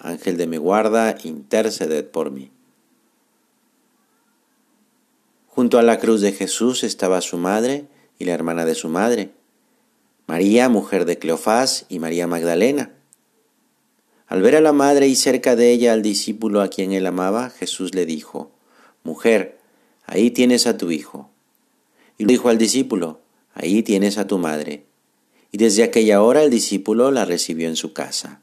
Ángel de mi guarda, interceded por mí. Junto a la cruz de Jesús estaba su madre y la hermana de su madre, María, mujer de Cleofás, y María Magdalena. Al ver a la madre y cerca de ella al discípulo a quien él amaba, Jesús le dijo, Mujer, ahí tienes a tu hijo. Y dijo al discípulo, Ahí tienes a tu madre. Y desde aquella hora el discípulo la recibió en su casa.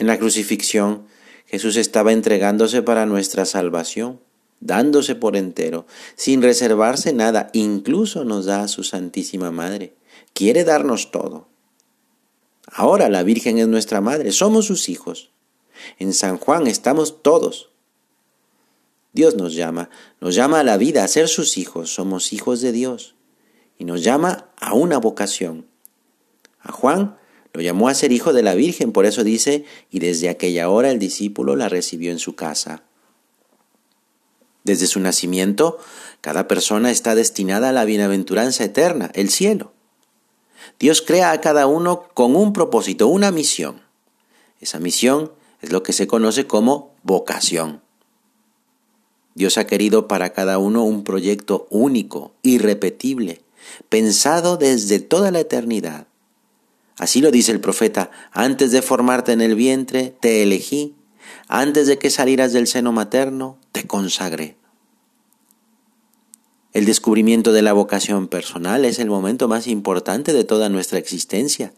En la crucifixión, Jesús estaba entregándose para nuestra salvación, dándose por entero, sin reservarse nada, incluso nos da a su Santísima Madre. Quiere darnos todo. Ahora la Virgen es nuestra Madre, somos sus hijos. En San Juan estamos todos. Dios nos llama, nos llama a la vida, a ser sus hijos, somos hijos de Dios. Y nos llama a una vocación. A Juan lo llamó a ser hijo de la Virgen, por eso dice, y desde aquella hora el discípulo la recibió en su casa. Desde su nacimiento, cada persona está destinada a la bienaventuranza eterna, el cielo. Dios crea a cada uno con un propósito, una misión. Esa misión es lo que se conoce como vocación. Dios ha querido para cada uno un proyecto único, irrepetible, pensado desde toda la eternidad. Así lo dice el profeta, antes de formarte en el vientre, te elegí, antes de que salieras del seno materno, te consagré. El descubrimiento de la vocación personal es el momento más importante de toda nuestra existencia.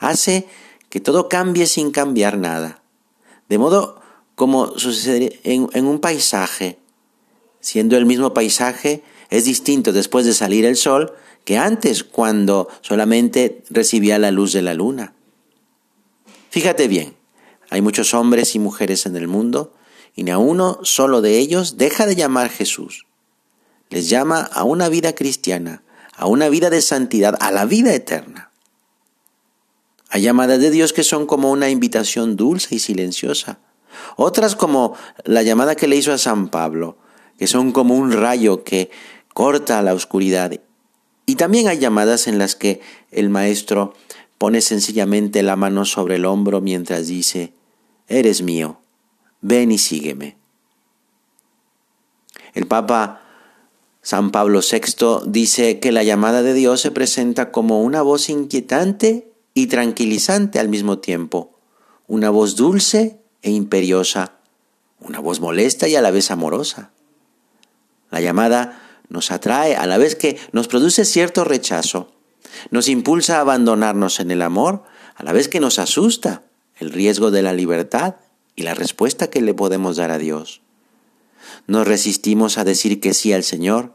Hace que todo cambie sin cambiar nada. De modo como sucede en, en un paisaje. Siendo el mismo paisaje, es distinto después de salir el sol que antes cuando solamente recibía la luz de la luna. Fíjate bien, hay muchos hombres y mujeres en el mundo y ni a uno solo de ellos deja de llamar Jesús. Les llama a una vida cristiana, a una vida de santidad, a la vida eterna. Hay llamadas de Dios que son como una invitación dulce y silenciosa. Otras como la llamada que le hizo a San Pablo, que son como un rayo que corta la oscuridad y también hay llamadas en las que el maestro pone sencillamente la mano sobre el hombro mientras dice, Eres mío, ven y sígueme. El Papa San Pablo VI dice que la llamada de Dios se presenta como una voz inquietante y tranquilizante al mismo tiempo, una voz dulce e imperiosa, una voz molesta y a la vez amorosa. La llamada nos atrae a la vez que nos produce cierto rechazo. Nos impulsa a abandonarnos en el amor, a la vez que nos asusta el riesgo de la libertad y la respuesta que le podemos dar a Dios. Nos resistimos a decir que sí al Señor.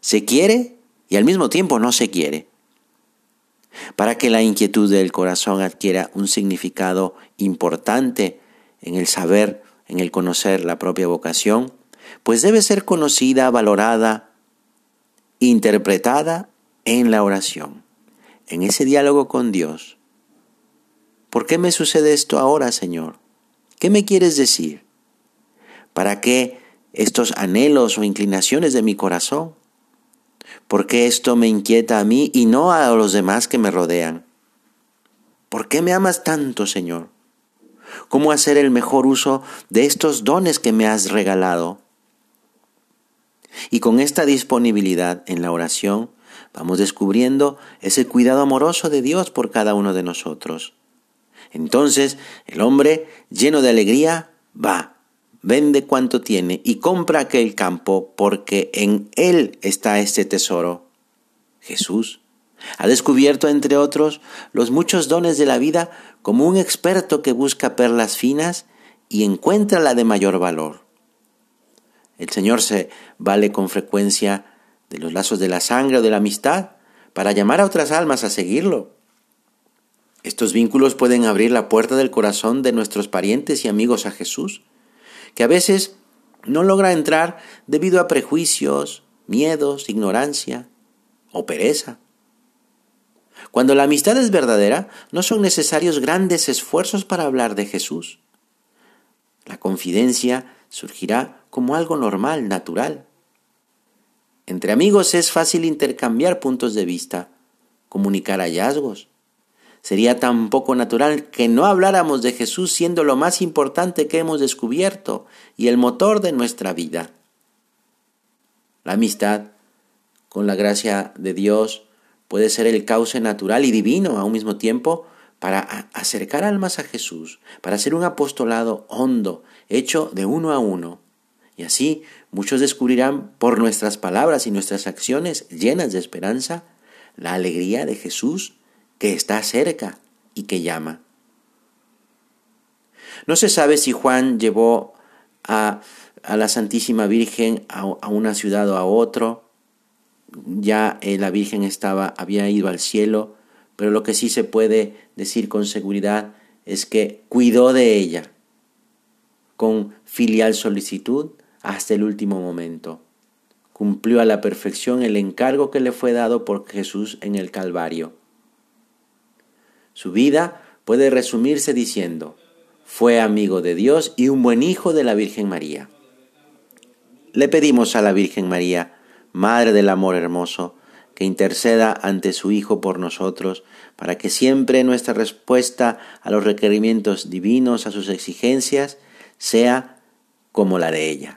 Se quiere y al mismo tiempo no se quiere. Para que la inquietud del corazón adquiera un significado importante en el saber, en el conocer la propia vocación, pues debe ser conocida, valorada, interpretada en la oración, en ese diálogo con Dios. ¿Por qué me sucede esto ahora, Señor? ¿Qué me quieres decir? ¿Para qué estos anhelos o inclinaciones de mi corazón? ¿Por qué esto me inquieta a mí y no a los demás que me rodean? ¿Por qué me amas tanto, Señor? ¿Cómo hacer el mejor uso de estos dones que me has regalado? Y con esta disponibilidad en la oración vamos descubriendo ese cuidado amoroso de Dios por cada uno de nosotros. Entonces el hombre, lleno de alegría, va, vende cuanto tiene y compra aquel campo porque en él está este tesoro. Jesús ha descubierto, entre otros, los muchos dones de la vida como un experto que busca perlas finas y encuentra la de mayor valor. El Señor se vale con frecuencia de los lazos de la sangre o de la amistad para llamar a otras almas a seguirlo. Estos vínculos pueden abrir la puerta del corazón de nuestros parientes y amigos a Jesús, que a veces no logra entrar debido a prejuicios, miedos, ignorancia o pereza. Cuando la amistad es verdadera, no son necesarios grandes esfuerzos para hablar de Jesús. La confidencia surgirá como algo normal, natural. Entre amigos es fácil intercambiar puntos de vista, comunicar hallazgos. Sería tan poco natural que no habláramos de Jesús siendo lo más importante que hemos descubierto y el motor de nuestra vida. La amistad, con la gracia de Dios, puede ser el cauce natural y divino a un mismo tiempo para acercar almas a Jesús, para hacer un apostolado hondo, hecho de uno a uno. Y así muchos descubrirán por nuestras palabras y nuestras acciones llenas de esperanza la alegría de Jesús que está cerca y que llama. No se sabe si Juan llevó a, a la Santísima Virgen a, una ciudad o a otro. Ya eh, la Virgen estaba, había ido al cielo, pero lo que sí se puede decir con seguridad es que cuidó de ella con filial solicitud hasta el último momento. Cumplió a la perfección el encargo que le fue dado por Jesús en el Calvario. Su vida puede resumirse diciendo, fue amigo de Dios y un buen hijo de la Virgen María. Le pedimos a la Virgen María, Madre del Amor Hermoso, que interceda ante su Hijo por nosotros, para que siempre nuestra respuesta a los requerimientos divinos, a sus exigencias, sea como la de ella.